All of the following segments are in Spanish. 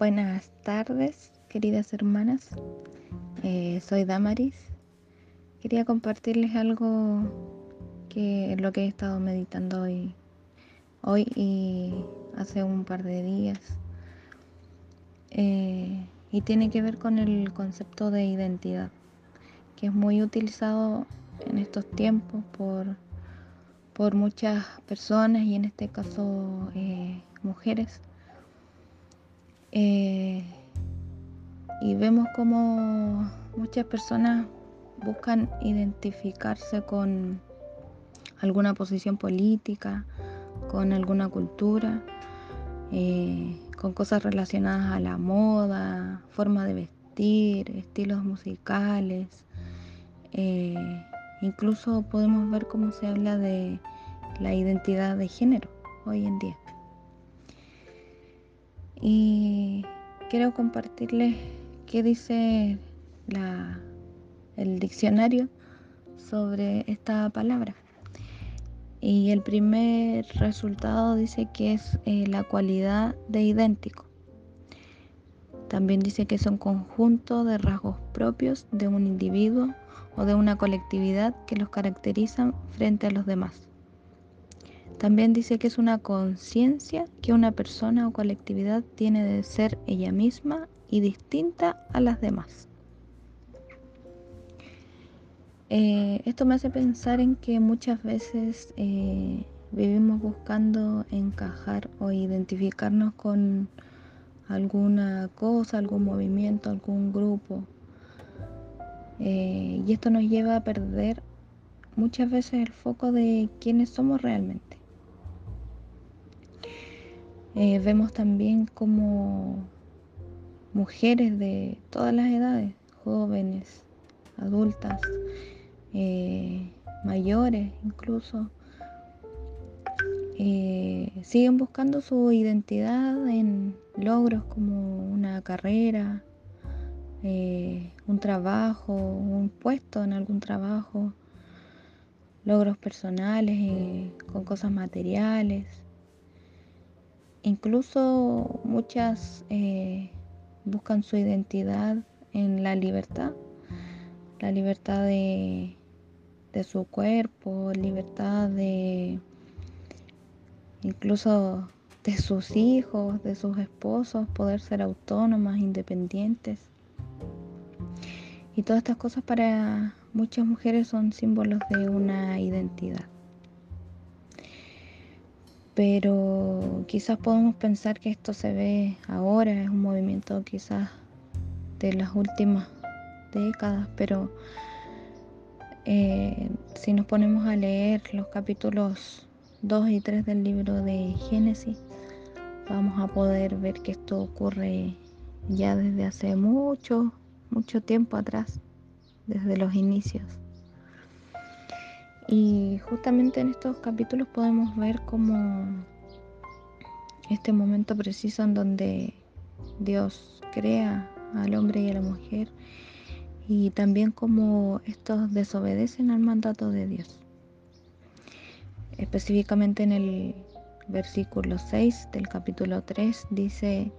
Buenas tardes, queridas hermanas. Eh, soy Damaris. Quería compartirles algo que lo que he estado meditando hoy, hoy y hace un par de días. Eh, y tiene que ver con el concepto de identidad, que es muy utilizado en estos tiempos por, por muchas personas y en este caso eh, mujeres eh, y vemos como muchas personas buscan identificarse con alguna posición política, con alguna cultura, eh, con cosas relacionadas a la moda, forma de vestir, estilos musicales. Eh, incluso podemos ver cómo se habla de la identidad de género hoy en día. Y quiero compartirles qué dice el diccionario sobre esta palabra. Y el primer resultado dice que es eh, la cualidad de idéntico. También dice que es un conjunto de rasgos propios de un individuo o de una colectividad que los caracterizan frente a los demás. También dice que es una conciencia que una persona o colectividad tiene de ser ella misma y distinta a las demás. Eh, esto me hace pensar en que muchas veces eh, vivimos buscando encajar o identificarnos con alguna cosa, algún movimiento, algún grupo. Eh, y esto nos lleva a perder muchas veces el foco de quiénes somos realmente. Eh, vemos también como mujeres de todas las edades, jóvenes, adultas, eh, mayores incluso, eh, siguen buscando su identidad en logros como una carrera, un trabajo, un puesto en algún trabajo, logros personales con cosas materiales. Incluso muchas eh, buscan su identidad en la libertad, la libertad de, su cuerpo, libertad de incluso de sus hijos, de sus esposos, poder ser autónomas, independientes. Y todas estas cosas para muchas mujeres son símbolos de una identidad pero quizás podemos pensar que esto se ve ahora, es un movimiento quizás de las últimas décadas, pero eh, si nos ponemos a leer los capítulos 2 y 3 del libro de Génesis, vamos a poder ver que esto ocurre ya desde hace mucho, mucho tiempo atrás, desde los inicios. Y justamente en estos capítulos podemos ver como este momento preciso en donde Dios crea al hombre y a la mujer y también como estos desobedecen al mandato de Dios. Específicamente en el versículo 6 del capítulo 3 dice,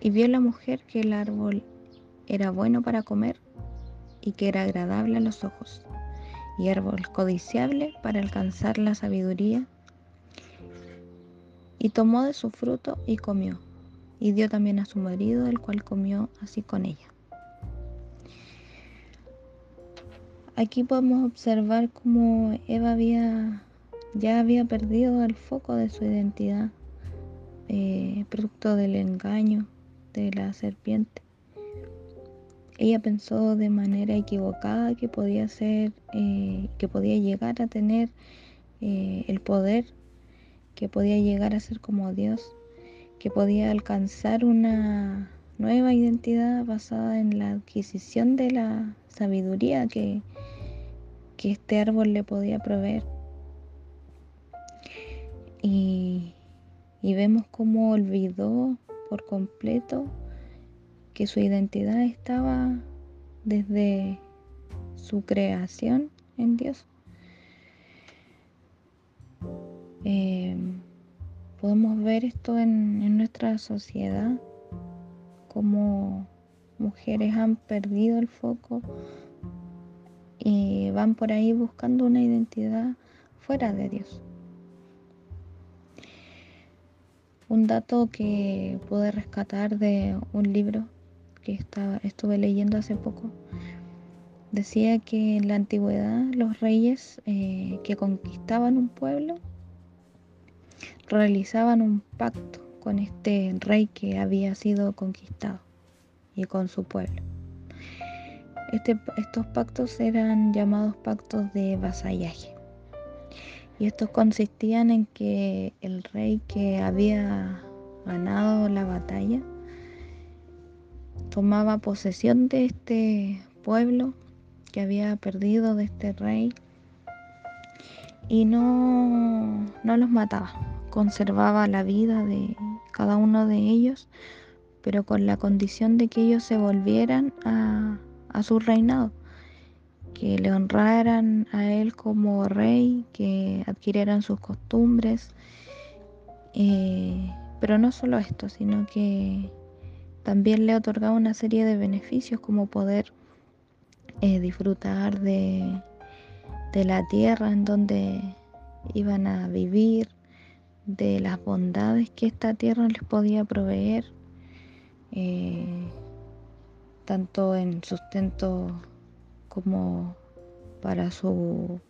y vio la mujer que el árbol era bueno para comer y que era agradable a los ojos y árbol codiciable para alcanzar la sabiduría. Y tomó de su fruto y comió, y dio también a su marido, el cual comió así con ella. Aquí podemos observar cómo Eva había, ya había perdido el foco de su identidad, eh, producto del engaño de la serpiente. Ella pensó de manera equivocada que podía ser, eh, que podía llegar a tener eh, el poder, que podía llegar a ser como Dios, que podía alcanzar una nueva identidad basada en la adquisición de la sabiduría que, que este árbol le podía proveer. Y, y vemos cómo olvidó por completo que su identidad estaba desde su creación en Dios. Eh, podemos ver esto en, nuestra sociedad cómo mujeres han perdido el foco y van por ahí buscando una identidad fuera de Dios. Un dato que pude rescatar de un libro que estaba, estuve leyendo hace poco decía que en la antigüedad los reyes eh, que conquistaban un pueblo realizaban un pacto con este rey que había sido conquistado y con su pueblo. Este, estos pactos eran llamados pactos de vasallaje. Y estos consistían en que el rey que había ganado la batalla tomaba posesión de este pueblo que había perdido de este rey y no, no los mataba, conservaba la vida de cada uno de ellos, pero con la condición de que ellos se volvieran a, su reinado, que le honraran a él como rey, que adquirieran sus costumbres, eh, pero no solo esto, sino que también le otorgaba una serie de beneficios como poder eh, disfrutar de, la tierra en donde iban a vivir, de las bondades que esta tierra les podía proveer, eh, tanto en sustento como para su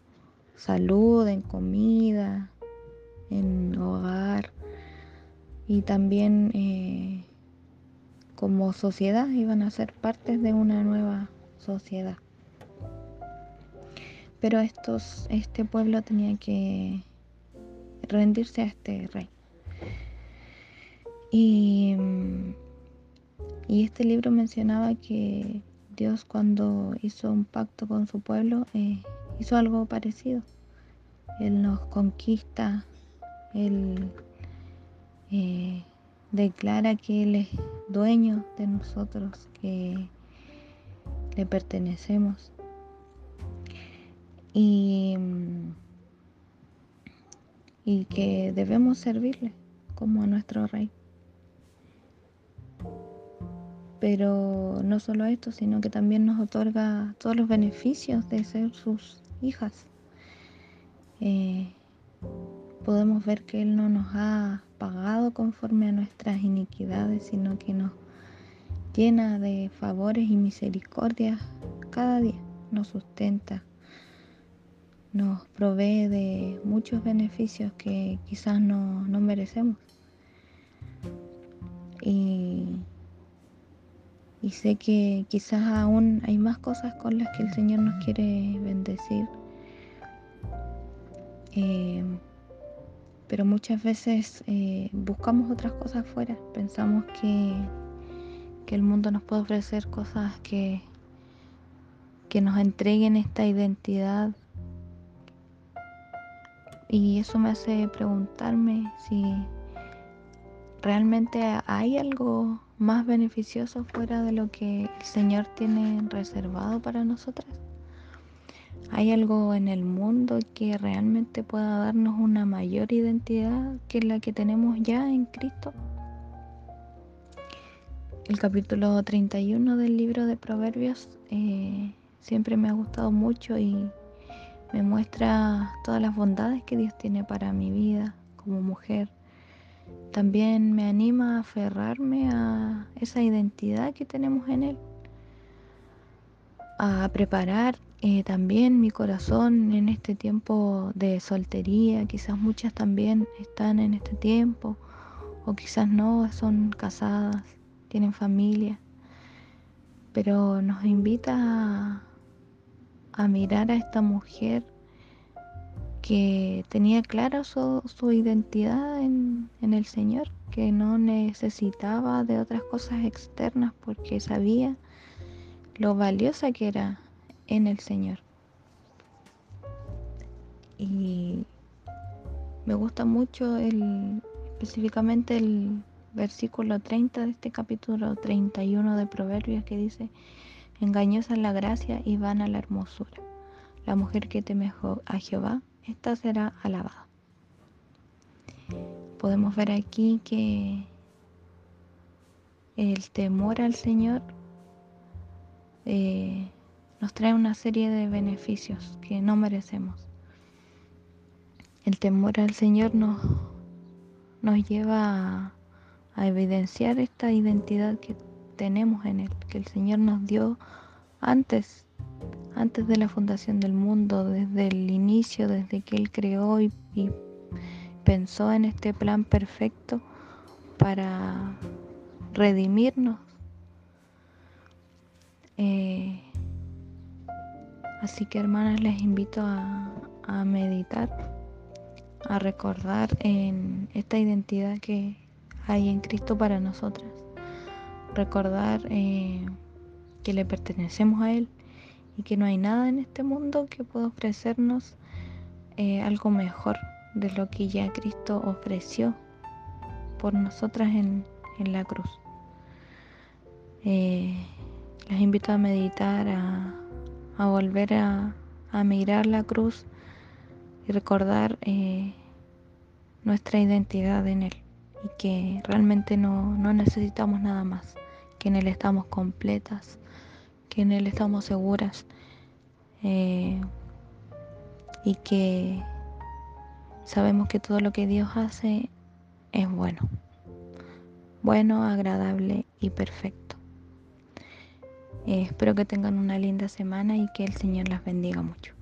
salud, en comida, en hogar y también eh, como sociedad iban a ser partes de una nueva sociedad. Pero estos, este pueblo tenía que rendirse a este rey. Y, y este libro mencionaba que Dios cuando hizo un pacto con su pueblo eh, hizo algo parecido. Él nos conquista, Él eh, declara que Él es dueño de nosotros, que le pertenecemos. Y y que debemos servirle como a nuestro rey. Pero no solo esto, sino que también nos otorga todos los beneficios de ser sus hijas. Eh, podemos ver que Él no nos ha pagado conforme a nuestras iniquidades, sino que nos llena de favores y misericordias cada día, nos sustenta, nos provee de muchos beneficios que quizás no, merecemos. Y, sé que quizás aún hay más cosas con las que el Señor nos quiere bendecir. Eh, pero muchas veces eh, buscamos otras cosas fuera. Pensamos que, que, el mundo nos puede ofrecer cosas que, que nos entreguen esta identidad y eso me hace preguntarme si realmente hay algo más beneficioso fuera de lo que el Señor tiene reservado para nosotras. ¿Hay algo en el mundo que realmente pueda darnos una mayor identidad que la que tenemos ya en Cristo? El capítulo 31 del libro de Proverbios eh, siempre me ha gustado mucho y me muestra todas las bondades que Dios tiene para mi vida como mujer. También me anima a aferrarme a esa identidad que tenemos en Él, a preparar eh, también mi corazón en este tiempo de soltería. Quizás muchas también están en este tiempo o quizás no, son casadas, tienen familia, pero nos invita a a mirar a esta mujer que tenía clara su, identidad en, el Señor, que no necesitaba de otras cosas externas porque sabía lo valiosa que era en el Señor. Y me gusta mucho el, específicamente el versículo 30 de este capítulo 31 de Proverbios que dice, Engañosa es la gracia y vana la hermosura. La mujer que teme a Jehová, esta será alabada. Podemos ver aquí que el temor al Señor eh, nos trae una serie de beneficios que no merecemos. El temor al Señor nos, nos lleva a, evidenciar esta identidad que tenemos en Él, que el Señor nos dio antes, antes de la fundación del mundo, desde el inicio, desde que Él creó y, pensó en este plan perfecto para redimirnos. Eh, así que hermanas les invito a, a meditar a recordar en esta identidad que hay en Cristo para nosotras. Recordar eh, que le pertenecemos a Él y que no hay nada en este mundo que pueda ofrecernos eh, algo mejor de lo que ya Cristo ofreció por nosotras en, la cruz. Eh, les invito a meditar, a, volver a, a mirar la cruz y recordar eh, nuestra identidad en Él y que realmente no, necesitamos nada más, que en Él estamos completas, que en Él estamos seguras eh, y que sabemos que todo lo que Dios hace es bueno, bueno, agradable y perfecto. Eh, espero que tengan una linda semana y que el Señor las bendiga mucho.